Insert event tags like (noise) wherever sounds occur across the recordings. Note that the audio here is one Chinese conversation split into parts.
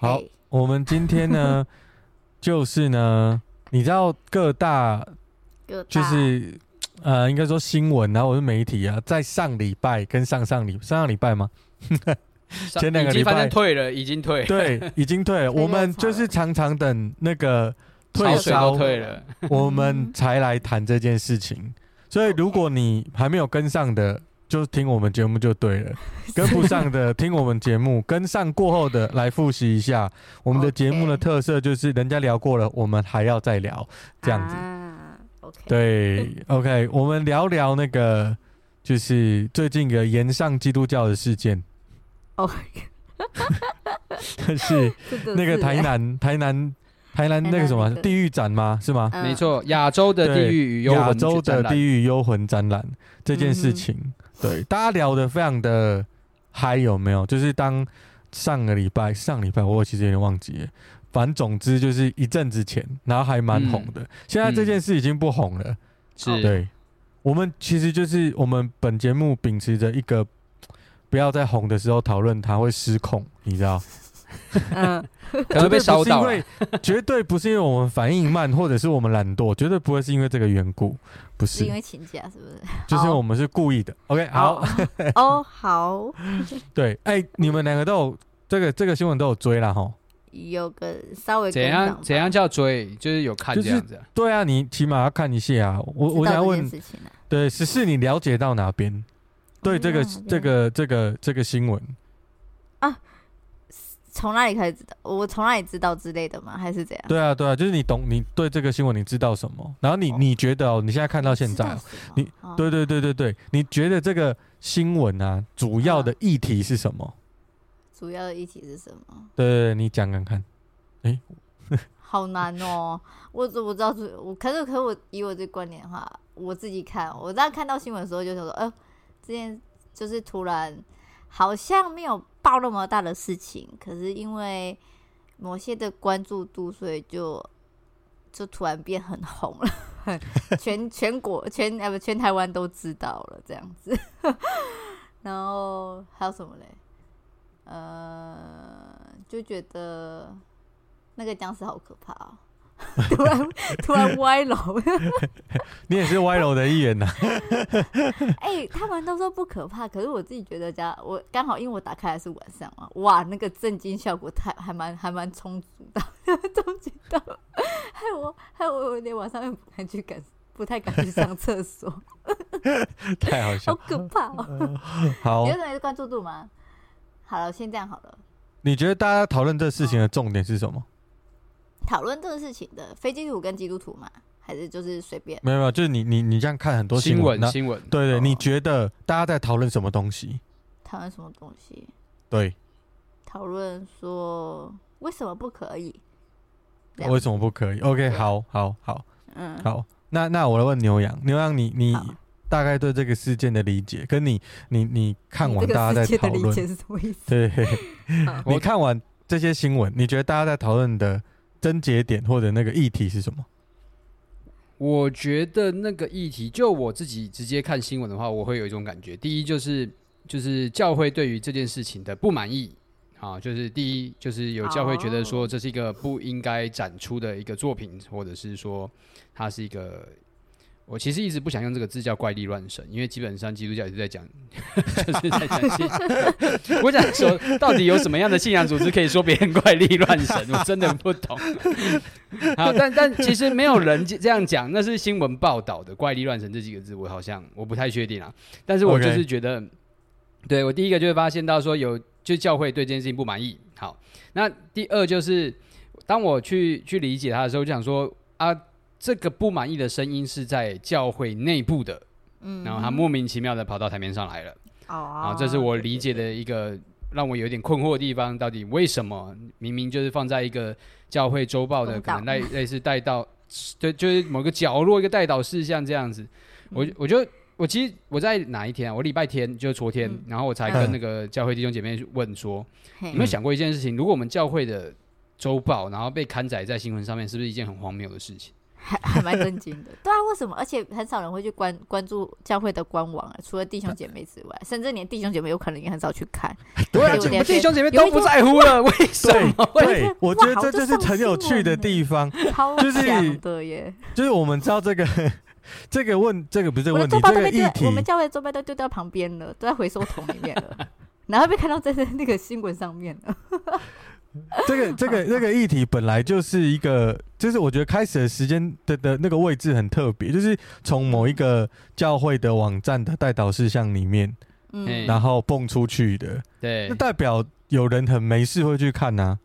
好我们今天呢，(laughs) 就是呢，你知道各大各大就是呃，应该说新闻，然后我是媒体啊，在上礼拜跟上上礼上上礼拜吗？前两个礼拜退了，已经退，对，已经退了。(laughs) 我们就是常常等那个退烧，退了。我们才来谈这件事情。所以如果你还没有跟上的，就听我们节目就对了；(laughs) 跟不上的，听我们节目；跟上过后的，来复习一下。我们的节目的特色就是，人家聊过了，我们还要再聊，这样子。啊、OK，，对，OK，我们聊聊那个，就是最近的延上基督教的事件，哦，(laughs) 是那个台南，台南，台南那个什么地狱展吗？是吗？嗯。没，错，亚洲的地狱与幽亚洲的地狱幽魂展览这件事情，对大家聊得非常的嗨，有没有？就是当上个礼拜，上礼拜我其实有点忘记了，反正总之就是一阵子前，然后还蛮红的。现在这件事已经不红了，是，对。我们其实就是我们本节目秉持着一个不要在红的时候讨论它会失控，你知道？(laughs) 嗯，可能被烧到了。绝对不是因为绝对不是因为我们反应慢，或者是我们懒惰，绝对不会是因为这个缘故，不是是因，为请假是不是？就是我们是故意的。(laughs) OK，好，哦，好，(laughs) 对，哎、你们两个都有这个这个新闻都有追啦哈。有个稍微怎样怎样叫追？就是有看这样子啊。对啊，你起码要看一下啊。我我想问，对，十四你了解到哪边？对这个这个这个这个新闻，从哪里开始知道？我从哪里知道之类的吗？还是怎样？对啊对啊，就是你懂，你对这个新闻你知道什么？然后你哦你觉得哦，你现在看到现在你哦对对对对对，你觉得这个新闻啊，主要的议题是什么？主要的议题是什么？对对对，你讲讲看。好难哦，我怎么知道？我可是可是我以我这观点的话，我自己看，我当时看到新闻的时候就想说，呃，之前就是突然好像没有爆那么大的事情，可是因为某些的关注度，所以就就突然变很红了，(laughs) 全全国全呃不全台湾都知道了这样子。(laughs) 然后还有什么嘞？呃，就觉得。那个僵尸好可怕哦！(laughs) 突然 (laughs) 突然歪楼，(laughs) 你也是歪楼的一员呐、啊。哎、他们都说不可怕，可是我自己觉得家我刚好因为我打开的是晚上嘛，哇，那个震惊效果太还蛮还蛮充足的，充足到害我害我有点晚上又不敢去敢不太敢去上厕所，太好笑好，可怕哦！好你，有什么关注度吗？好了，先这样好了。你觉得大家讨论这事情的重点是什么？讨论这个事情的非基督徒跟基督徒嘛，还是就是随便？没有没有，就是你你你这样看很多新闻，新闻，对对，哦你觉得大家在讨论什么东西？讨论什么东西？对，讨论说为什么不可以？为什么不可以？OK，对好好好嗯，好，那那我来问牛羊，牛羊你你好大概对这个事件的理解，跟你你你看完大家在讨论，是什么意思？对，(laughs) 好你看完这些新闻，你觉得大家在讨论的症结点或者那个议题是什么？我觉得那个议题，就我自己直接看新闻的话，我会有一种感觉。第一就是就是教会对于这件事情的不满意啊，就是第一就是有教会觉得说这是一个不应该展出的一个作品，或者是说它是一个。我其实一直不想用这个字叫怪力乱神，因为基本上基督教也是在讲，(laughs) 就是在讲信。我想说，到底有什么样的信仰组织可以说别人怪力乱神？我真的不懂。(laughs) 好，但但其实没有人这样讲，那是新闻报道的“怪力乱神”这几个字，我好像我不太确定啊。但是我就是觉得，对我第一个就会发现到说有，就教会对这件事情不满意。好，那第二就是当我去去理解他的时候，就想说啊。这个不满意的声音是在教会内部的，嗯，然后他莫名其妙的跑到台面上来了，哦，啊，这是我理解的一个让我有点困惑的地方，到底为什么？明明就是放在一个教会周报的可能类类似带到，对，就是某个角落一个带导事项这样子，我我就我其实我在哪一天啊？我礼拜天就是昨天，然后我才跟那个教会弟兄姐妹问说，有没有想过一件事情？如果我们教会的周报然后被刊载在新闻上面，是不是一件很荒谬的事情？还 (laughs) 还蛮震惊的，对啊，为什么？而且很少人会去关关注教会的官网啊，除了弟兄姐妹之外，甚至连弟兄姐妹有可能也很少去看。(laughs) 对啊，弟兄姐妹都不在乎了，(laughs) 为什么？对，我觉得这就是很有趣的地方，就是对耶，就是我们知道这个这个问，这个不是这个问题，这个议题，我们教会的周报都丢到旁边了，都在回收桶里面了，然后被看到在那个新闻上面了。这个这个这个议题本来就是一个，就是我觉得开始的时间的的那个位置很特别，就是从某一个教会的网站的代导事项里面，嗯，然后蹦出去的，对，那代表有人很没事会去看呐，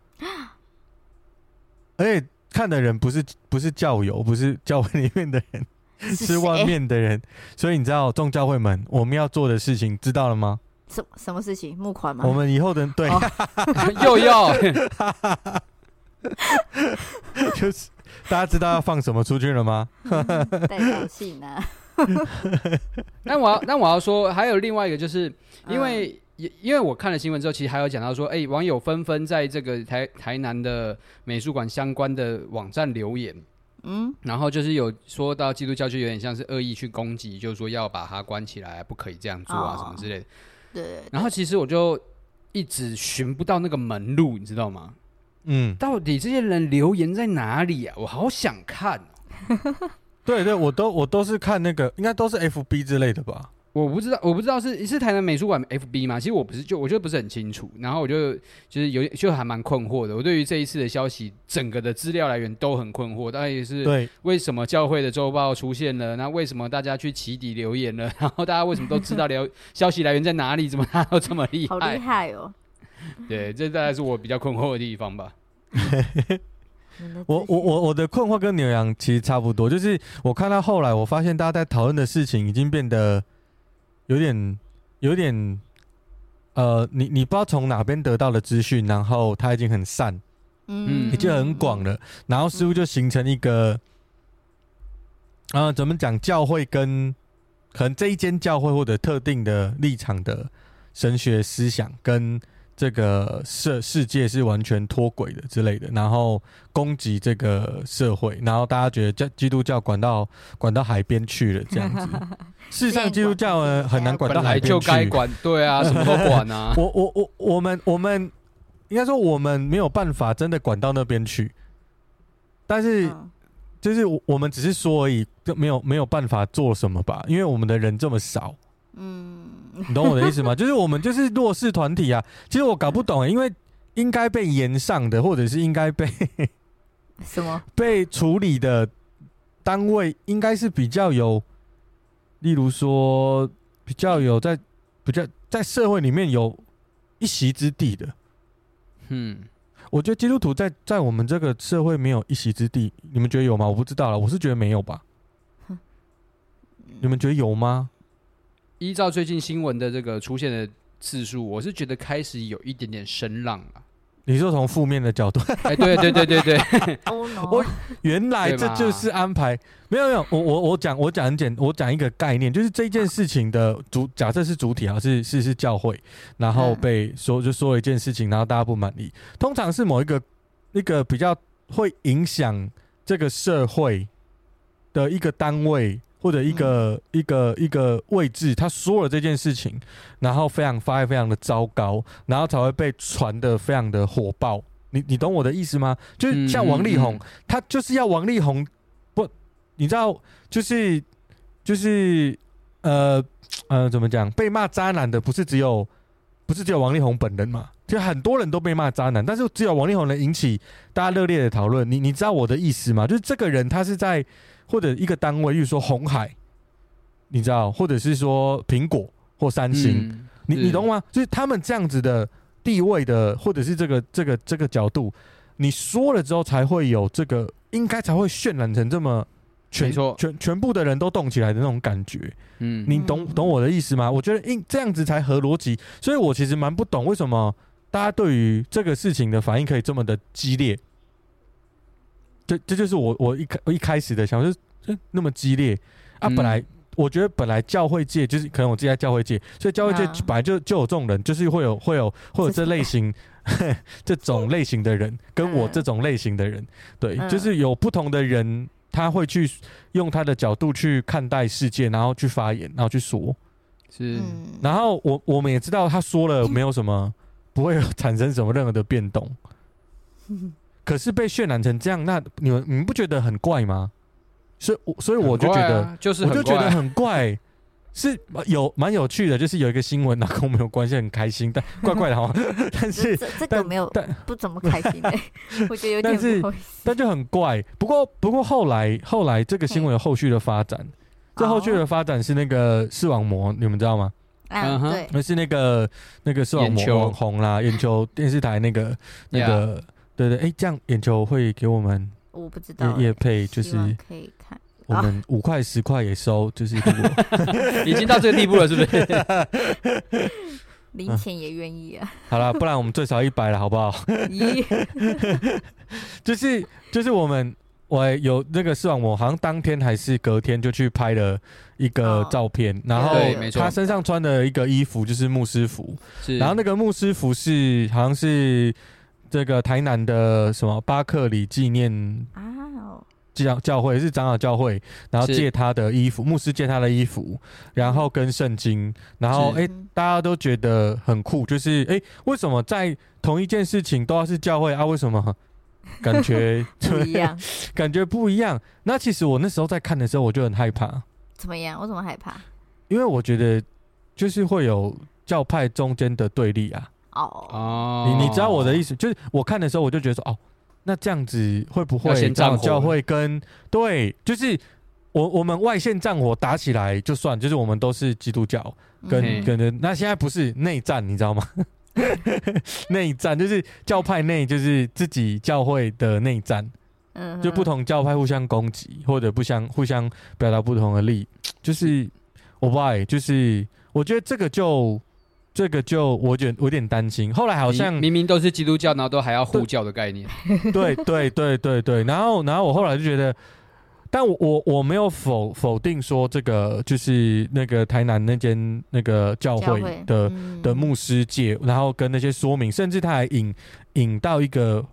(gasps) 而且看的人不是不是教友，不是教会里面的人，是外面的人，所以你知道众教会们我们要做的事情知道了吗？什什么事情？募款吗？我们以后的对，(laughs) 又要，(laughs) 就是大家知道要放什么出去了吗？代表性啊。(laughs) 那我要，那我要说，还有另外一个，就是因为，因、嗯、因为我看了新闻之后，其实还有讲到说，哎、欸，网友纷纷在这个台台南的美术馆相关的网站留言，嗯，然后就是有说到基督教就有点像是恶意去攻击，就是说要把它关起来，不可以这样做啊，什么之类的。对，然后其实我就一直寻不到那个门路，你知道吗？嗯，到底这些人留言在哪里啊？我好想看哦。(laughs) 对对，我都我都是看那个，应该都是 FB 之类的吧。我不知道，我不知道是是台南美术馆 FB 吗？其实我不是，就我觉得不是很清楚。然后我就就是有就还蛮困惑的。我对于这一次的消息，整个的资料来源都很困惑。大概也是对为什么教会的周报出现了？那为什么大家去起底留言了？(laughs) 然后大家为什么都知道聊 (laughs) 消息来源在哪里？怎么 (laughs) 大家都这么厉害？好厉害哦！对，这大概是我比较困惑的地方吧。我我我我的困惑跟牛羊其实差不多，就是我看到后来，我发现大家在讨论的事情已经变得。有点，有点，呃，你你不知道从哪边得到的资讯，然后它已经很散，嗯，已经很广了，然后似乎就形成一个，啊、呃，怎么讲？教会跟可能这一间教会或者特定的立场的神学思想跟。这个社世界是完全脱轨的之类的，然后攻击这个社会，然后大家觉得教基督教管到管到海边去了这样子。(laughs) 事实上，基督教呢很难管到海边去，就该管，对啊，什么都管啊。(laughs) 我我我我们我们应该说我们没有办法真的管到那边去，但是就是我们只是说而已，就没有没有办法做什么吧，因为我们的人这么少。嗯，(laughs) 你懂我的意思吗？就是我们就是弱势团体啊。其实我搞不懂、欸，因为应该被延上的，或者是应该被 (laughs) 什么被处理的单位，应该是比较有，例如说比较有在比较在社会里面有一席之地的。嗯，我觉得基督徒在在我们这个社会没有一席之地，你们觉得有吗？我不知道了，我是觉得没有吧。你们觉得有吗？依照最近新闻的这个出现的次数，我是觉得开始有一点点声浪了。你说从负面的角度？哎，对对对对对，(laughs) (laughs) 我原来这就是安排。没有没有，我我我讲我讲很简，我讲一个概念，就是这件事情的主，假设是主体啊，是是是教会，然后被说就说了一件事情，然后大家不满意，通常是某一个一个比较会影响这个社会的一个单位。或者一个、嗯、一个一个位置，他说了这件事情，然后非常发非常的糟糕，然后才会被传的非常的火爆。你你懂我的意思吗？就是像王力宏，他就是要王力宏不，你知道，就是就是呃呃，怎么讲？被骂渣男的不是只有不是只有王力宏本人嘛？就很多人都被骂渣男，但是只有王力宏能引起大家热烈的讨论。你你知道我的意思吗？就是这个人他是在。或者一个单位，比如说红海，你知道，或者是说苹果或三星，嗯、你你懂吗？就是他们这样子的地位的，或者是这个这个这个角度，你说了之后才会有这个，应该才会渲染成这么全全全部的人都动起来的那种感觉。嗯，你懂懂我的意思吗？我觉得应这样子才合逻辑，所以我其实蛮不懂为什么大家对于这个事情的反应可以这么的激烈。这这就是我我一开我一开始的想法，就是、欸、那么激烈啊！嗯本来我觉得本来教会界就是可能我自己在教会界，所以教会界啊本来就就有这种人，就是会有会有会有这类型 (laughs) 这种类型的人，跟我这种类型的人，对，嗯就是有不同的人。他会去用他的角度去看待世界，然后去发言，然后去说。是，嗯，然后我我们也知道他说了没有什么，不会有产生什么任何的变动。(laughs) 可是被渲染成这样，那你们你们不觉得很怪吗？所以我，所以我就觉得，啊就是我很怪就觉得很怪。是有蛮有趣的，就是有一个新闻，然后跟我们有关系，很开心，但 (laughs) 怪怪的哈。但是这个没有但不怎么开心的，(laughs) 我觉得有点但是不好意思。但就很怪。不过不过后来后来这个新闻有后续的发展，这后续的发展是那个视网膜，你们知道吗？嗯啊，哼对，那是那个那个视网膜网红啦，眼球电视台那个 (laughs) 那个，对对，哎，这样眼球会给我们我不知道业业欸，配，就是可以看。我们五块十块也收，(laughs) 就是 (laughs) 已经到这个地步了，是不是？零钱也愿意啊！好了，不然我们最少一百了，好不好？咦，就是就是我们我有那个视网膜，好像当天还是隔天就去拍了一个哦。照片，然后他身上穿的一个衣服就是牧师服，是，然后那个牧师服是好像是这个台南的什么巴克里纪念啊哦，教教会是长老教会，然后借他的衣服，牧师借他的衣服，然后跟圣经，然后是。哎、嗯大家都觉得很酷，就是哎、为什么在同一件事情都要是教会啊？为什么感觉 (laughs) 不一样，(laughs) 感觉不一样？那其实我那时候在看的时候，我就很害怕，怎么样？我怎么害怕？因为我觉得就是会有教派中间的对立啊。哦，哦，你你知道我的意思，就是我看的时候，我就觉得说，哦，那这样子会不会要先这样战火教会跟对，就是我我们外线战火打起来就算，就是我们都是基督教跟嗯跟人，那现在不是内战，你知道吗？(laughs) 内战就是教派内就是自己教会的内战，嗯，就不同教派互相攻击或者不相互相表达不同的利益，就是我不爱，就是我觉得这个就这个就我觉得我有点担心，后来好像明明明都是基督教，然后都还要护教的概念，对对对对对，然后然后我后来就觉得，但我我我没有否否定说这个就是那个台南那间那个教会的嗯。的牧师界，然后跟那些说明，甚至他还引引到一个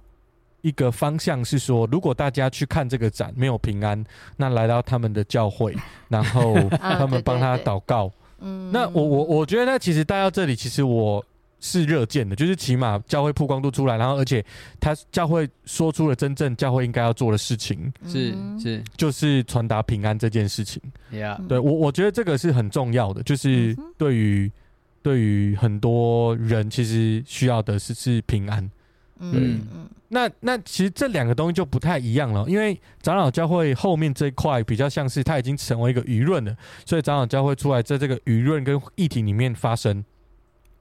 一个方向是说，如果大家去看这个展没有平安，那来到他们的教会，(laughs) 然后他们帮他祷告。嗯。那我我我觉得，那其实带到这里，其实我是热见的，就是起码教会曝光度出来，然后而且他教会说出了真正教会应该要做的事情，是嗯。是。就是传达平安这件事情。对我我觉得这个是很重要的，就是对于对于很多人其实需要的是是平安。嗯嗯。那那其实这两个东西就不太一样了，因为长老教会后面这一块比较像是它已经成为一个舆论了，所以长老教会出来在这个舆论跟议题里面发声。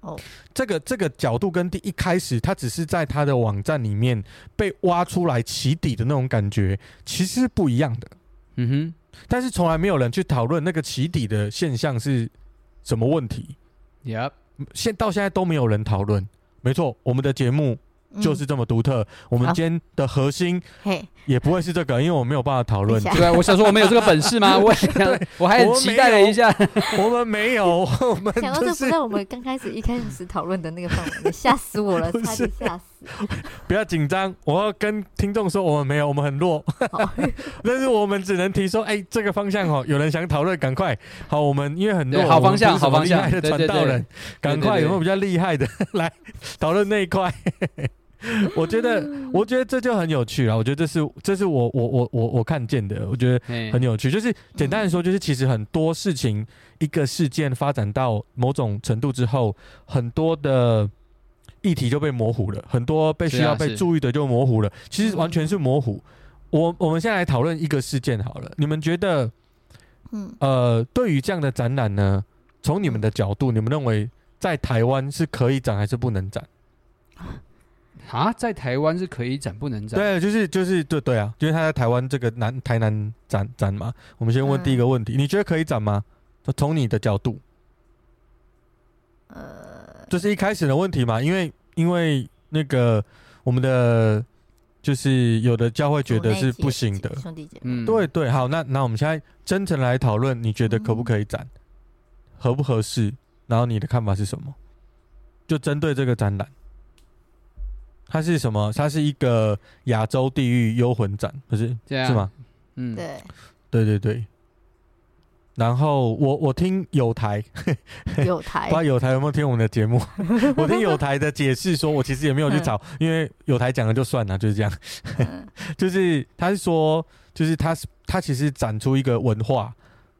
哦，这个这个角度跟第一开始他只是在他的网站里面被挖出来起底的那种感觉，其实是不一样的。嗯哼，但是从来没有人去讨论那个起底的现象是什么问题，Yep，，现到现在都没有人讨论。没错，我们的节目嗯就是这么独特。我们今天的核心嘿，也不会是这个，因为我没有办法讨论对啊，我想说我们有这个本事吗？(laughs) 我也想我还很期待了一下，我们没有，我们 (laughs) 想到就是这不在我们刚开始一开始讨论的那个范围，吓死我了，差点吓死。不要紧张。我要跟听众说，我们没有，我们很弱。(laughs) 但是我们只能提说，哎、这个方向哦，有人想讨论，赶快。好，我们因为很弱，好方向好方向传道人，赶快有没有比较厉害的来讨论那一块？(laughs) 我觉得，我觉得这就很有趣了。我觉得这是，这是我我我我我看见的，我觉得很有趣。就是简单的说，就是其实很多事情，一个事件发展到某种程度之后，很多的议题就被模糊了，很多被需要被注意的就模糊了。其实完全是模糊。我我们现在来讨论一个事件好了，你们觉得嗯，呃，对于这样的展览呢，从你们的角度，你们认为在台湾是可以展还是不能展？(laughs) 啊，在台湾是可以展不能展？对，就是就是对对啊，因为他在台湾这个南台南展展嘛。我们先问第一个问题，嗯、你觉得可以展吗？从你的角度，呃，这是一开始的问题嘛？因为因为那个我们的就是有的教会觉得是不行的，兄弟姐妹，嗯，对对，好，那那我们现在真诚来讨论，你觉得可不可以展，嗯、合不合适？然后你的看法是什么？就针对这个展览。它是什么？它是一个亚洲地狱幽魂展，不是？是吗？嗯，对，对对对。然后我我听有台，(laughs) 友台，不知道有台有没有听我们的节目？(laughs) 我听有台的解释说，我其实也没有去找，因为有台讲了就算了，就是这样。(laughs) 就是他是说，就是他他其实展出一个文化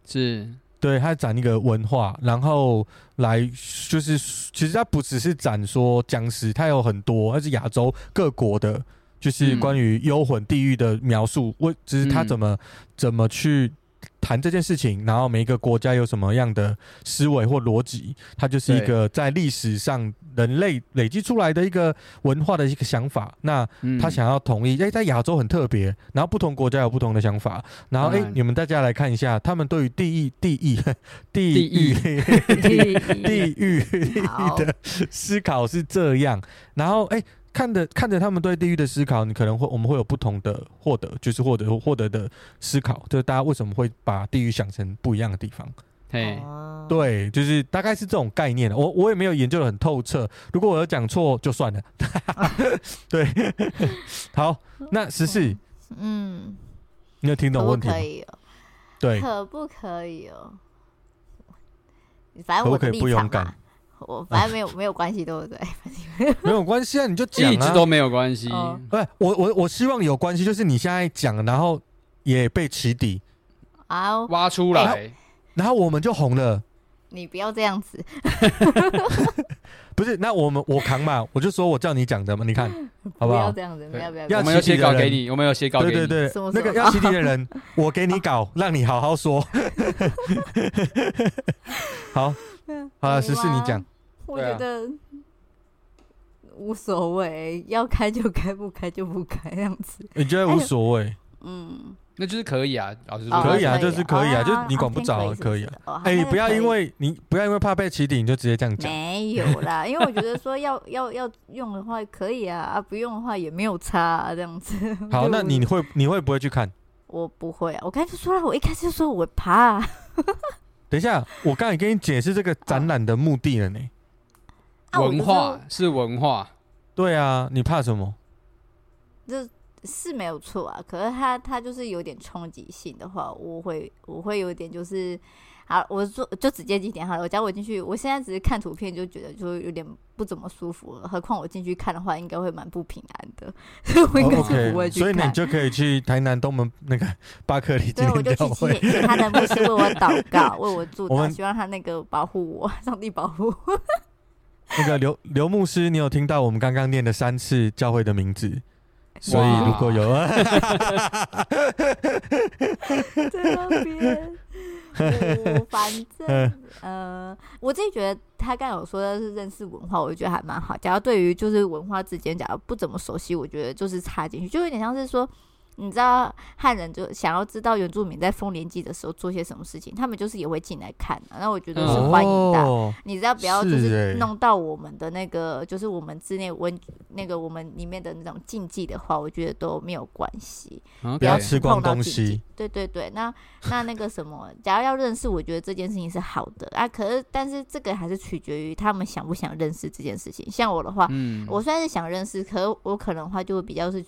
是。对，他展一个文化，然后来就是，其实他不只是展说僵尸，他有很多，他是亚洲各国的，就是关于幽魂地狱的描述，为只是他怎么、嗯、怎么去。谈这件事情，然后每一个国家有什么样的思维或逻辑，它就是一个在历史上人类累积出来的一个文化的一个想法。那他想要统一，哎、欸，在亚洲很特别，然后不同国家有不同的想法。然后，哎、欸，你们大家来看一下，他们对于地狱、地狱、(laughs) 地狱、地狱 (laughs) (laughs) 的思考是这样。然后，哎、欸。看着看着他们对地狱的思考，你可能会我们会有不同的获得，就是获得获得的思考，就是大家为什么会把地狱想成不一样的地方？嘿，对，就是大概是这种概念。我我也没有研究的很透彻，如果我有讲错就算了。(laughs) 对，好，那十四，嗯，你有听懂问题吗？可以哦，对，可不可以哦？反正我的立场嘛，可不可以不勇敢？我反正没有没有关系，对不对？(laughs) 没有关系啊，你就讲啊，一直都没有关系。不是，我我我希望有关系，就是你现在讲，然后也被起底啊，挖出来，然后我们就红了。你不要这样子，(laughs) (laughs) 不是？那我们我扛嘛，我就说我叫你讲的嘛，你看好不好？不要这样子，不要不要。我们有写稿给你，我们有写稿给你。对对对，那个要起底的人，我给你稿，让你好好说。好，好了，十四你讲。我觉得无所谓，要开就开，不开就不开，这样子。你觉得无所谓？嗯，那就是可以啊，老师说，可以啊，就是可以啊，就是你管不着，可以啊。哎，你不要因为你不要因为怕被起底，你就直接这样讲。没有啦，因为我觉得说要要要用的话可以啊，啊不用的话也没有差，这样子。(laughs) 好，那你会你会不会去看？我不会啊，我刚才就说了，我一开始就说我怕。(laughs) 等一下，我刚才跟你解释这个展览的目的了呢。文化是文化，对啊，你怕什么？这是没有错啊，可是他他就是有点冲击性的话，我会我会有点就是，好，我说就直接几点好了。我假我进去，我现在只是看图片就觉得就有点不怎么舒服了，何况我进去看的话，应该会蛮不平安的，所 (laughs) 以我应该是不会去看。所以你就可以去台南东门那个巴克利纪念教会，对，我就去请他的牧师为我祷告，为我祝祷，希望他那个保护我，上帝保护。那个刘刘牧师，你有听到我们刚刚念的三次教会的名字？所以如果有啊，(laughs) 在那边，我反正呃，我自己觉得他刚有说的是认识文化，我觉得还蛮好。假如对于就是文化之间，假如不怎么熟悉，我觉得就是插进去，就有点像是说。你知道汉人就想要知道原住民在丰年祭的时候做些什么事情，他们就是也会进来看，啊，那我觉得是欢迎的。哦、你知道不要就是弄到我们的那个，是就是我们之内温那个我们里面的那种禁忌的话，我觉得都没有关系。Okay 不要吃光东西。对对对，那那那个什么，假如要认识，我觉得这件事情是好的啊。可是但是这个还是取决于他们想不想认识这件事情。像我的话，嗯，我虽然是想认识，可是我可能的话就会比较是。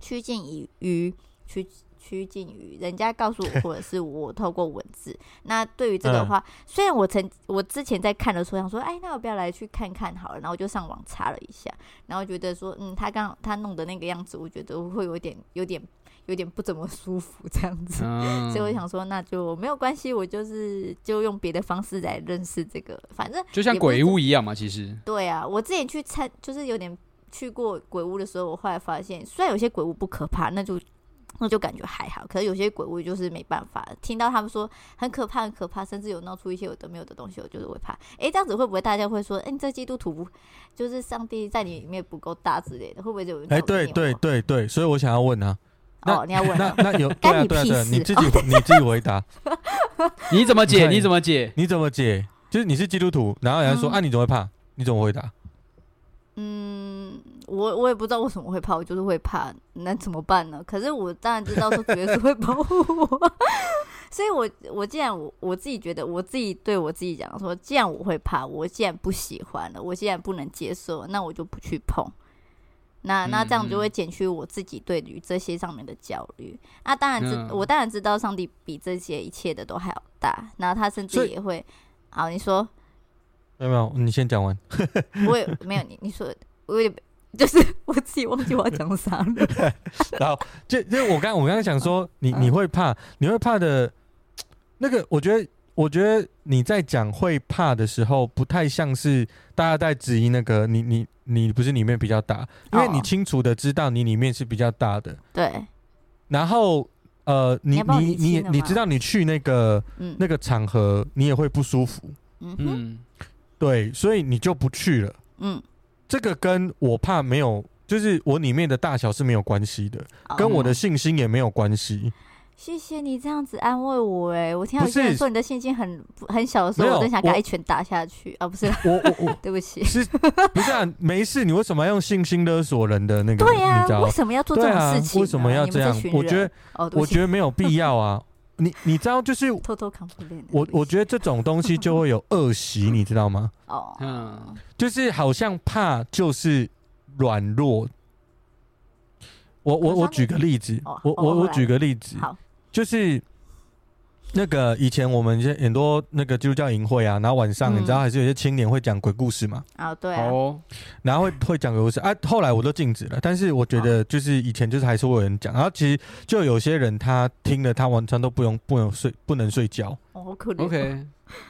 趋近于于趋趋近于人家告诉我，或者是我透过文字。那对于这个的话，嗯、虽然我曾我之前在看的时候想说，哎，那我不要来去看看好了。然后我就上网查了一下，然后觉得说，嗯，他刚他弄的那个样子，我觉得会有点有点有点不怎么舒服这样子。嗯、所以我想说，那就没有关系，我就是就用别的方式来认识这个，反正就像鬼屋一样嘛。其实对啊，我之前去参就是有点。去过鬼屋的时候，我后来发现，虽然有些鬼屋不可怕，那就 (tsk) 那就感觉还好。可是有些鬼屋就是没办法，听到他们说很可怕、很可怕，甚至有闹出一些有的没有的东西，我就是会怕。哎，这样子会不会大家会说，哎，你这基督徒就是上帝在你里面不够大之类的？会不会就有人？哎，对对对对，所以我想要问啊，哦，你要问，那那有 (laughs) 对啊对啊对啊，你自己你自己回答，(laughs) 你怎么解？你怎么解？你怎么解？就是你是基督徒，然后人家说啊，你怎么会怕？你怎么回答？嗯，我我也不知道为什么会怕，我就是会怕，那怎么办呢？可是我当然知道说主耶稣会保护我，(laughs) 所以我我既然我我自己觉得我自己对我自己讲说，既然我会怕，我既然不喜欢了，我既然不能接受，那我就不去碰。那那这样就会减去我自己对于这些上面的焦虑。那当然知，嗯、我当然知道上帝比这些一切的都还要大，然后他甚至也会。好，你说。没有没有，你先讲完。(laughs) 我也没有你你说，我也就是我自己忘记我要讲啥了。(laughs) 然后就就我刚我刚刚想说，你你会怕，你会怕的，那个我觉得我觉得你在讲会怕的时候，不太像是大家在质疑那个你你你不是里面比较大，因为你清楚的知道你里面是比较大的。对。然后呃，你你你你知道你去那个那个场合，你也会不舒服。嗯嗯。对，所以你就不去了。嗯，这个跟我怕没有，就是我里面的大小是没有关系的，哦、跟我的信心也没有关系。谢谢你这样子安慰我，哎，我听到有些人说你的信心很很小的时候，我真想给他一拳打下去啊！不是，我我我，(laughs) 对不起，是，不是啊？没事，你为什么要用信心勒索人的那个？对呀、啊，为什么要做这种事情、啊？为什么要这样？我觉得，哦、我觉得没有必要啊。你你知道，就是偷偷我我觉得这种东西就会有恶习，(laughs) 你知道吗？哦，嗯，就是好像怕就是软弱。我我我举个例子，我我我举个例子，就是。那个以前我们很多那个基督教营会啊，然后晚上你知道还是有些青年会讲鬼故事嘛？啊，对哦，然后会会讲鬼故事啊。后来我都禁止了，但是我觉得就是以前就是还是会有人讲。然后其实就有些人他听了，他晚上都不用不能睡，不能睡觉。哦，好可怜。OK，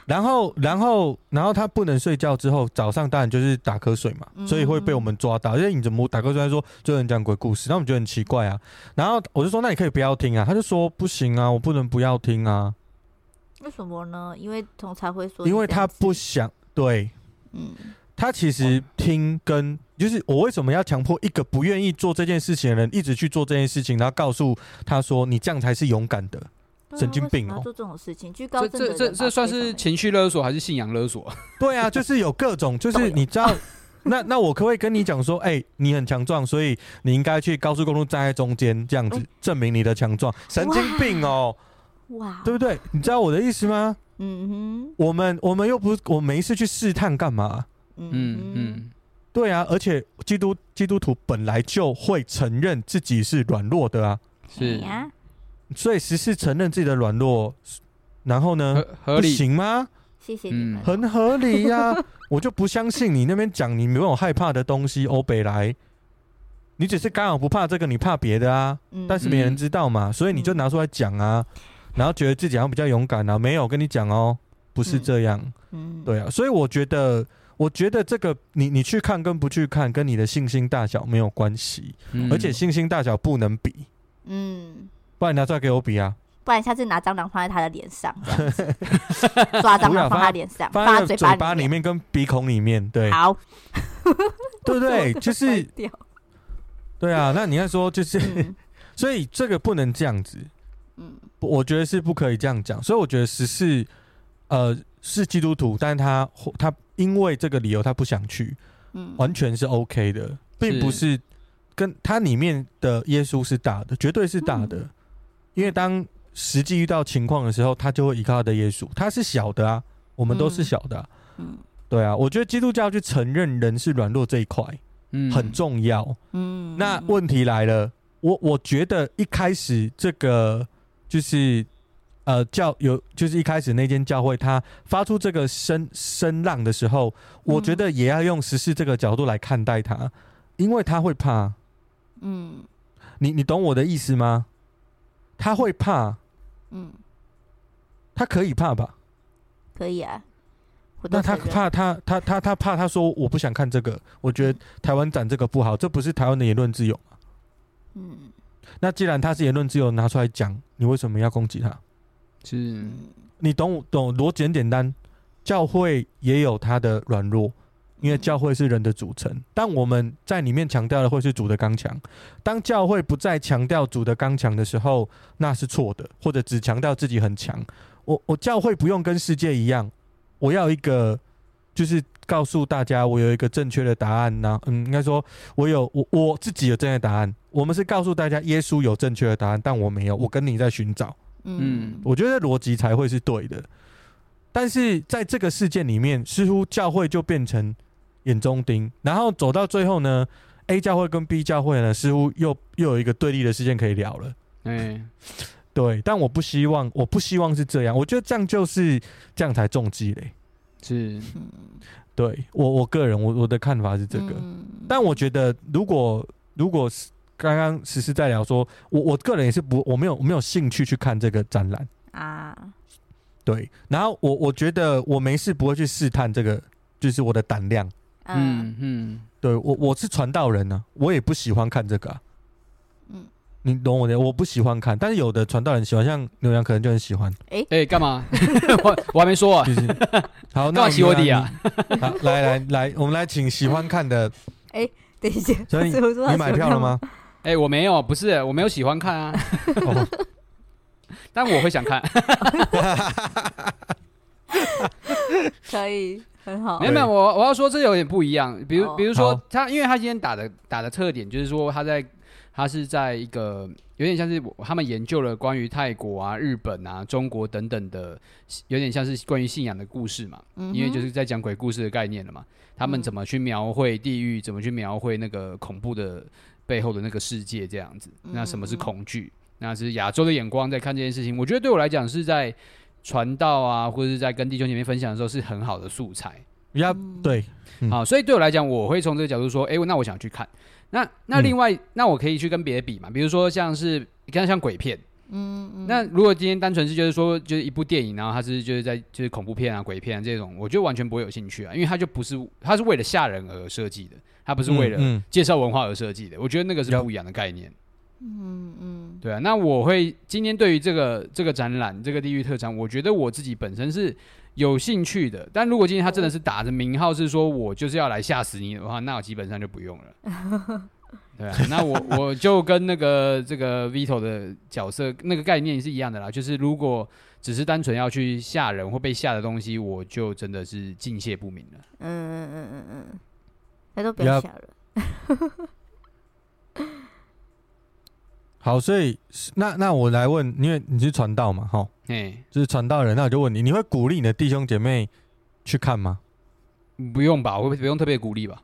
然后然后然后他不能睡觉之后，早上当然就是打瞌睡嘛，所以会被我们抓到。因为你怎么打瞌睡？他说就能讲鬼故事，那我们觉得很奇怪啊。然后我就说那你可以不要听啊，他就说不行啊，我不能不要听啊。为什么呢？因为总裁会说，因为他不想对，嗯，他其实听跟就是我为什么要强迫一个不愿意做这件事情的人一直去做这件事情，然后告诉他说你这样才是勇敢的，神经病哦！做这种事情，这这这这算是情绪勒索还是信仰勒索？(laughs) 对啊，就是有各种，(laughs) 就是你知道，那那我可不可以跟你讲说，哎，你很强壮，所以你应该去高速公路站在中间，这样子证明你的强壮？神经病哦！哇，对不对？你知道我的意思吗？嗯哼，我们我们又不是我没事去试探干嘛？嗯嗯，对啊，而且基督基督徒本来就会承认自己是软弱的啊，是呀，所以十四承认自己的软弱，然后呢，合理。不行吗？谢谢你们，很合理呀，(laughs) 我就不相信你那边讲你没有害怕的东西，欧北来，你只是刚好不怕这个，你怕别的啊，但是没人知道嘛，所以你就拿出来讲啊。然后觉得自己好像比较勇敢啊，没有跟你讲哦，不是这样，嗯，对啊，所以我觉得，我觉得这个你你去看跟不去看，跟你的信心大小没有关系，嗯，而且信心大小不能比，嗯，不然你拿出来给我比啊，不然下次拿蟑螂放在他的脸上，(laughs) 抓蟑螂放他脸上，放他嘴巴里面。跟鼻孔里面，对，好，(laughs) 对不对？(laughs) 就是，对啊，那你要说就是，所以这个不能这样子。嗯，我觉得是不可以这样讲，所以我觉得十四，呃，是基督徒，但他他因为这个理由他不想去，嗯，完全是 OK 的，并不是跟他里面的耶稣是大的，绝对是大的，嗯，因为当实际遇到情况的时候，他就会依靠他的耶稣，他是小的啊，我们都是小的啊，嗯，对啊，我觉得基督教去承认人是软弱这一块，嗯，很重要，嗯，那问题来了，我我觉得一开始这个。就是，呃，教有就是一开始那间教会，他发出这个声声浪的时候，我觉得也要用十四这个角度来看待他，因为他会怕。嗯，你你懂我的意思吗？他会怕。嗯，他可以怕吧？可以啊。那他怕他他他他怕他说我不想看这个，我觉得台湾展这个不好，这不是台湾的言论自由吗？嗯。那既然他是言论自由，拿出来讲，你为什么要攻击他？是，你懂懂逻辑很简单，教会也有他的软弱，因为教会是人的组成。但我们在里面强调的会是主的刚强。当教会不再强调主的刚强的时候，那是错的，或者只强调自己很强。我我教会不用跟世界一样，我要一个，就是告诉大家我有一个正确的答案呢。嗯，应该说我有我我自己有正确答案。我们是告诉大家耶稣有正确的答案，但我没有，我跟你在寻找。嗯，我觉得逻辑才会是对的。但是在这个事件里面，似乎教会就变成眼中钉，然后走到最后呢，A 教会跟 B 教会呢，似乎又又有一个对立的事件可以聊了。嗯。对，但我不希望，我不希望是这样。我觉得这样就是这样才中计嘞。是，对我我个人，我我的看法是这个。嗯、但我觉得，如果如果是刚刚实实在聊说，我我个人也是不，我没有我没有兴趣去看这个展览啊。对，然后我我觉得我没事不会去试探这个，就是我的胆量。嗯嗯，对我我是传道人呢、啊，我也不喜欢看这个、啊。你懂我的，我不喜欢看，但是有的传道人喜欢，像牛羊可能就很喜欢。哎哎、欸，干嘛？(laughs) 我我还没说啊。就是、好，(laughs) 那我洗我底啊。好，来来来，我们来请喜欢看的。哎、欸，等一下，所以你买票了吗？哎、欸，我没有，不是，我没有喜欢看啊。哦、(laughs) 但我会想看。可以，很好。没有没有，我我要说这有点不一样。比如比如说他，因为他今天打的打的特点就是说他在。他是在一个有点像是他们研究了关于泰国啊、日本啊、中国等等的，有点像是关于信仰的故事嘛。嗯、因为就是在讲鬼故事的概念了嘛。他们怎么去描绘地狱，怎么去描绘那个恐怖的背后的那个世界这样子。那什么是恐惧？那是亚洲的眼光在看这件事情。我觉得对我来讲是在传道啊，或者是在跟弟兄姐妹分享的时候是很好的素材。呀，对，嗯、好，所以对我来讲，我会从这个角度说，哎、欸，那我想去看。那那另外，嗯、那我可以去跟别的比嘛？比如说像是你看像鬼片，嗯嗯。那如果今天单纯是就是说就是一部电影，然后它是就是在就是恐怖片啊、鬼片啊这种，我就完全不会有兴趣啊，因为它就不是它是为了吓人而设计的，它不是为了介绍文化而设计的。我觉得那个是不一样的概念。嗯嗯。对啊，那我会今天对于这个这个展览这个地域特展，我觉得我自己本身是有兴趣的。但如果今天他真的是打着名号是说我就是要来吓死你的话，那我基本上就不用了。(laughs) 对啊，那我我就跟那个这个 Vito 的角色那个概念是一样的啦。就是如果只是单纯要去吓人或被吓的东西，我就真的是敬谢不明了。嗯嗯嗯嗯嗯，那都不要吓人。好，所以那那我来问，因为你是传道嘛，哈，哎，就是传道人，那我就问你，你会鼓励你的弟兄姐妹去看吗？不用吧，我会不用特别鼓励吧。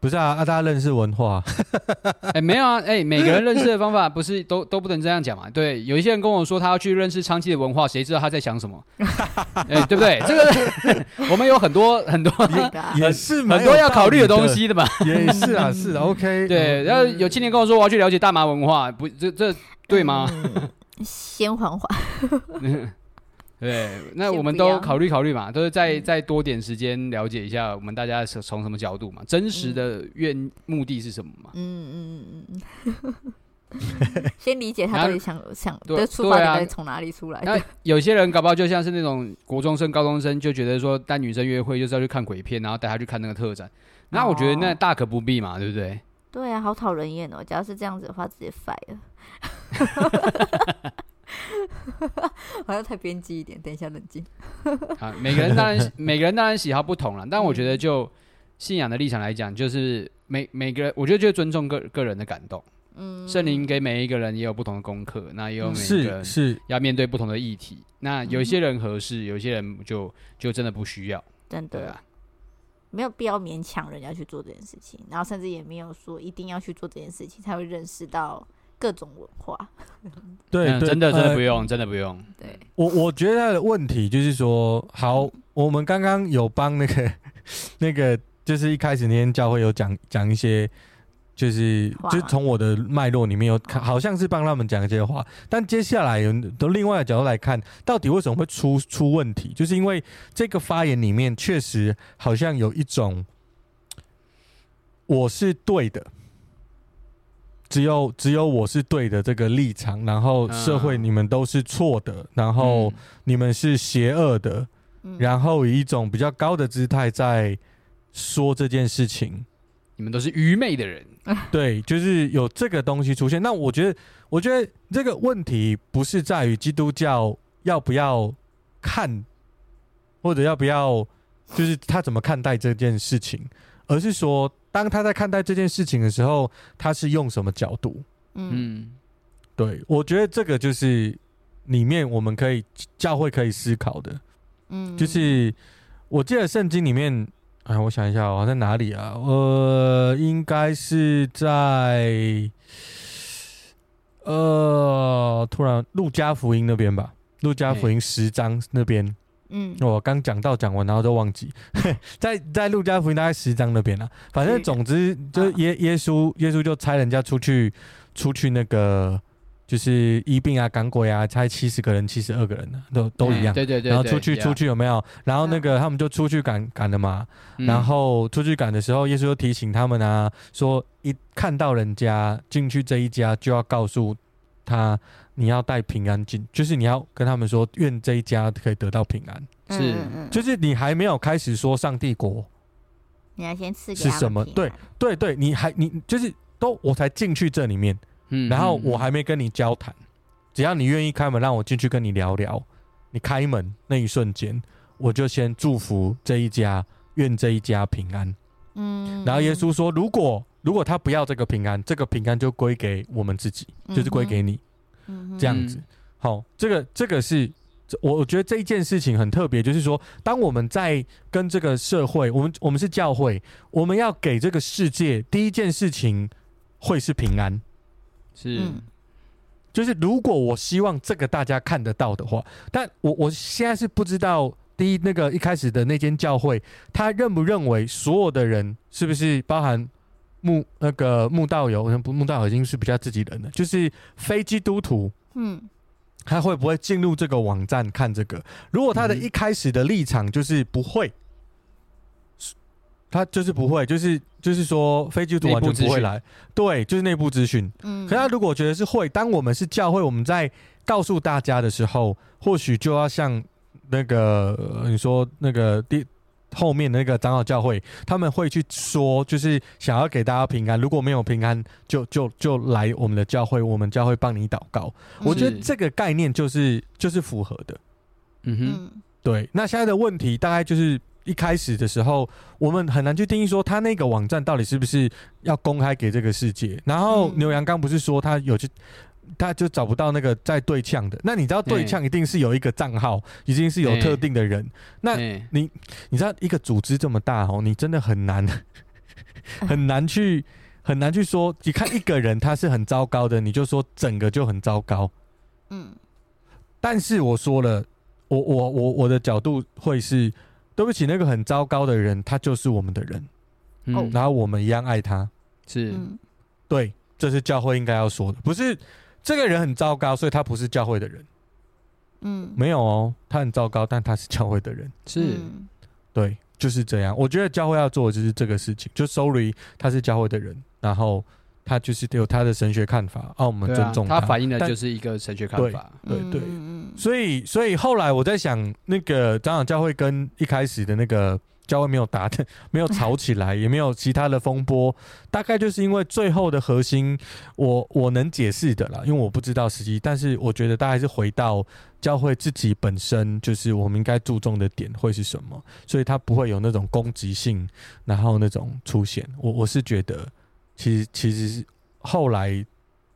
不是啊，啊，大家认识文化，(laughs) 哎、欸，没有啊，哎、欸，每个人认识的方法 (laughs) 不是都都不能这样讲嘛？对，有一些人跟我说他要去认识昌气的文化，谁知道他在想什么？(laughs) 哎、欸，对不对？这个我们有很多很多也，也是很多要考虑的东西的嘛。也是啊，是啊，OK。对，然后有青年跟我说我要去了解大麻文化，不，这这对吗？嗯、先缓缓。对，那我们都考虑考虑嘛，都是再再多点时间了解一下，我们大家是从什么角度嘛，真实的愿目的是什么嘛？嗯嗯嗯嗯，(laughs) 先理解他到底想想的出发点从哪里出来。那有些人搞不好就像是那种国中生、高中生，就觉得说带女生约会就是要去看鬼片，然后带她去看那个特展。那我觉得那大可不必嘛，对不对？对啊，好讨人厌哦！假如是这样子的话，直接 fire (laughs) 好像太偏激一点，等一下冷静。啊，每个人当然 (laughs) 每个人当然喜好不同了，但我觉得就信仰的立场来讲，就是每每个人，我觉得就尊重个个人的感动。嗯，圣灵给每一个人也有不同的功课，那也有每一个人是要面对不同的议题。那有些人合适，有些人就就真的不需要。真的啊，没有必要勉强人家去做这件事情，然后甚至也没有说一定要去做这件事情才会认识到。各种文化，(laughs) 对，嗯、真的真的不用，呃、真的不用。对，我我觉得他的问题就是说，好，我们刚刚有帮那个 (laughs) 那个，就是一开始那天教会有讲讲一些，就是就从我的脉络里面有看，好像是帮他们讲一些话。但接下来有从另外的角度来看，到底为什么会出出问题？就是因为这个发言里面确实好像有一种，我是对的。只有只有我是对的这个立场，然后社会你们都是错的，然后你们是邪恶的，然后以一种比较高的姿态在说这件事情，你们都是愚昧的人。(laughs) 对，就是有这个东西出现。那我觉得，我觉得这个问题不是在于基督教要不要看，或者要不要，就是他怎么看待这件事情，而是说，当他在看待这件事情的时候，他是用什么角度？嗯，对，我觉得这个就是里面我们可以教会可以思考的。嗯，就是我记得圣经里面。哎，我想一下，我在哪里啊？呃，应该是在呃，突然路加福音那边吧，路加福音十章那边。嗯，我刚讲到讲完，然后都忘记，(laughs) 在在路加福音大概十章那边啊。反正总之，就是耶耶稣耶稣就差人家出去出去那个。就是医病啊，赶鬼啊，差七十个人，七十二个人呢，都都一样。对对对。然后出去出去有没有？然后那个他们就出去赶赶了嘛。然后出去赶的时候，耶稣就提醒他们啊，说一看到人家进去这一家，就要告诉他你要带平安进，就是你要跟他们说，愿这一家可以得到平安。是，就是你还没有开始说上帝国，你要先赐是什么？对对对，你还你就是都我才进去这里面。嗯，然后我还没跟你交谈，只要你愿意开门让我进去跟你聊聊，你开门那一瞬间，我就先祝福这一家，愿这一家平安。嗯，然后耶稣说，如果如果他不要这个平安，这个平安就归给我们自己，就是归给你。嗯，这样子，好，这个这个是，我我觉得这一件事情很特别，就是说，当我们在跟这个社会，我们我们是教会，我们要给这个世界第一件事情会是平安。是，就是如果我希望这个大家看得到的话，但我我现在是不知道，第一那个一开始的那间教会，他认不认为所有的人是不是包含慕那个穆道友，不慕道友已经是比较自己人了，就是非基督徒，嗯，他会不会进入这个网站看这个？如果他的一开始的立场就是不会。他就是不会，就是就是说，非基督徒完全不会来，对，就是内部资讯。嗯，可他如果觉得是会，当我们是教会，我们在告诉大家的时候，或许就要像那个你说那个第后面那个长老教会，他们会去说，就是想要给大家平安，如果没有平安，就就就来我们的教会，我们教会帮你祷告。我觉得这个概念就是就是符合的。嗯哼，对。那现在的问题大概就是。一开始的时候，我们很难去定义说他那个网站到底是不是要公开给这个世界。然后牛羊刚不是说他有去，他就找不到那个在对呛的。那你知道对呛一定是有一个账号，一定是有特定的人。那你你知道一个组织这么大哦，你真的很难 (laughs) 很难去很难去说，你看一个人他是很糟糕的，你就说整个就很糟糕。嗯，但是我说了，我我我我的角度会是。对不起，那个很糟糕的人，他就是我们的人，嗯，然后我们一样爱他，是，对，这是教会应该要说的，不是这个人很糟糕，所以他不是教会的人，嗯，没有哦，他很糟糕，但他是教会的人，是，对，就是这样。我觉得教会要做的就是这个事情，就 sorry，他是教会的人，然后。他就是有他的神学看法，啊，我们尊重他。啊、他反映的就是一个神学看法，对对对。所以，所以后来我在想，那个长老教会跟一开始的那个教会没有打，没有吵起来，也没有其他的风波，大概就是因为最后的核心我，我能解释的啦，因为我不知道实际，但是我觉得大概是回到教会自己本身，就是我们应该注重的点会是什么，所以他不会有那种攻击性，然后那种出现。我我是觉得。其实其实后来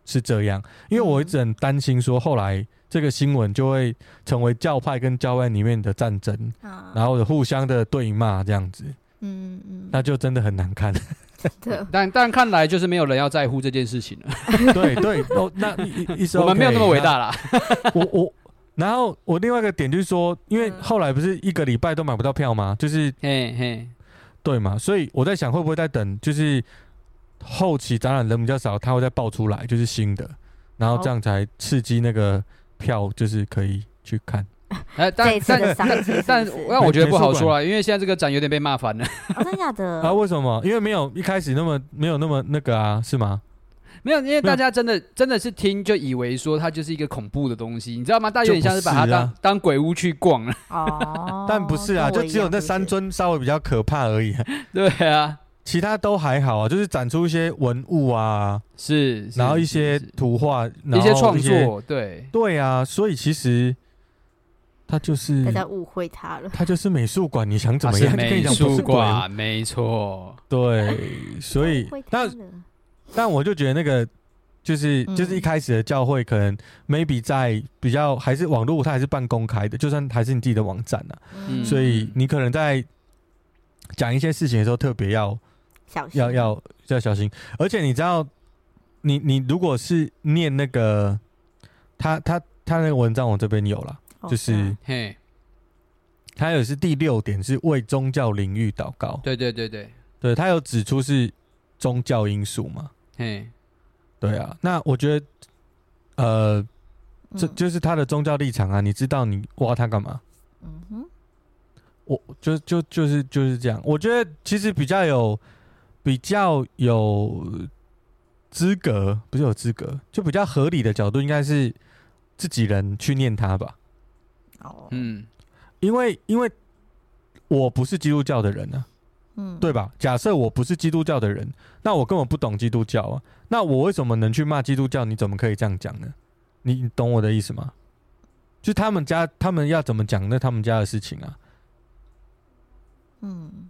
是这样，因为我一直很担心说，后来这个新闻就会成为教派跟教案里面的战争，然后互相的对骂这样子，嗯嗯，那就真的很难看。(laughs) 但但看来就是没有人要在乎这件事情了。(laughs) 对对，哦，那意思我们没有那么伟大啦。我我，然后我另外一个点就是说，因为后来不是一个礼拜都买不到票吗？就是嘿嘿，对嘛，所以我在想会不会在等，就是。后期展览人比较少，他会再爆出来，就是新的，然后这样才刺激那个票，就是可以去看。(laughs) 哎，但但但但我觉得不好说啊，因为现在这个展有点被骂烦了。(laughs) 真的假的？啊？为什么？因为没有一开始那么没有那么那个啊，是吗？没有，因为大家真的真的是听就以为说它就是一个恐怖的东西，你知道吗？大家有点像是把它当、啊、当鬼屋去逛了。哦，(laughs) 但不是啊，就只有那三尊稍微比较可怕而已。对啊，其他都还好啊，就是展出一些文物啊，是，然后一些图画，一些创作，对。对啊，所以其实。他就是大家误会他了。他就是美术馆，你想怎么样？美术馆。没错，对，所以但但我就觉得那个就是就是一开始的教会可能 maybe 在比较还是网络，它还是半公开的，就算还是你自己的网站呢、啊，嗯、所以你可能在讲一些事情的时候特别要小心，要要要小心。而且你知道，你你如果是念那个他他他那个文章，我这边有了。就是，嘿，他有是第六点是为宗教领域祷告。对对对对，对他有指出是宗教因素嘛？嘿，对啊。那我觉得，呃，这就是他的宗教立场啊。你知道你挖他干嘛？嗯哼，我就就就是就是这样。我觉得其实比较有比较有资格，不是有资格，就比较合理的角度，应该是自己人去念他吧。哦嗯，因为因为我不是基督教的人呢、啊，嗯，对吧？假设我不是基督教的人，那我根本不懂基督教啊，那我为什么能去骂基督教？你怎么可以这样讲呢？你你懂我的意思吗？就他们家他们要怎么讲，那他们家的事情啊，嗯，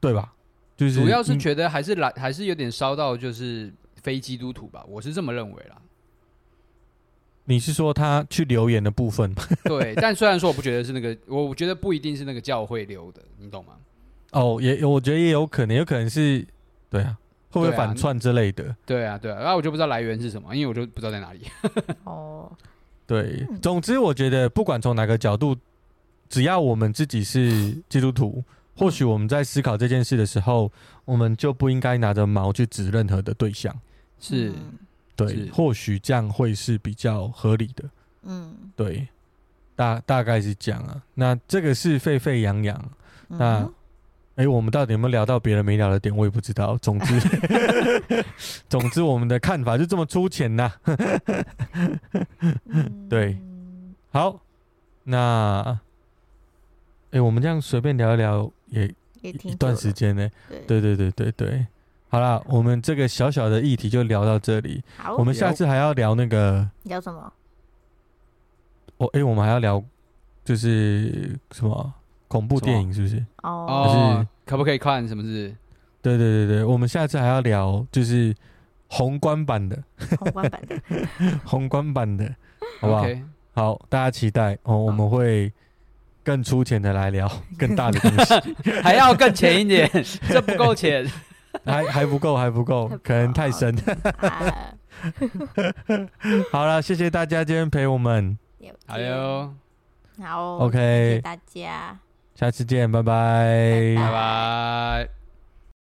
对吧？就是主要是觉得还是来还是有点烧到就是非基督徒吧，我是这么认为啦。你是说他去留言的部分？(laughs) 对，但虽然说我不觉得是那个，我觉得不一定是那个教会留的，你懂吗？哦，也我觉得也有可能，有可能是，对啊，会不会反串之类的？对啊，对啊，然后我就不知道来源是什么，因为我就不知道在哪里。(laughs) 哦，对，总之我觉得不管从哪个角度，只要我们自己是基督徒，或许我们在思考这件事的时候，我们就不应该拿着矛去指任何的对象。是。对，或许这样会是比较合理的。嗯，对，大大概是这样啊。那这个是沸沸扬扬。嗯、那，哎、欸，我们到底有没有聊到别人没聊的点？我也不知道。总之，(laughs) (laughs) 总之，我们的看法就这么粗浅呐。对，好，那，哎、欸，我们这样随便聊一聊也，也一段时间呢。对，对，对，对，对。好啦，我们这个小小的议题就聊到这里。好，我们下次还要聊那个聊什么？哦哎、欸，我们还要聊就是什么恐怖电影，是不是？哦，就是可不可以看？什么是？对对对对，我们下次还要聊就是宏观版的，宏观版的，(laughs) 宏观版的，好不好？Okay. 好，大家期待哦，我们会更粗浅的来聊更大的东西，(laughs) 还要更浅一点，(laughs) 这不够浅。还还不够，还不够，可能太深。好了，(laughs) 谢谢大家今天陪我们。加油！好，OK，谢谢大家，下次见，拜拜，拜拜。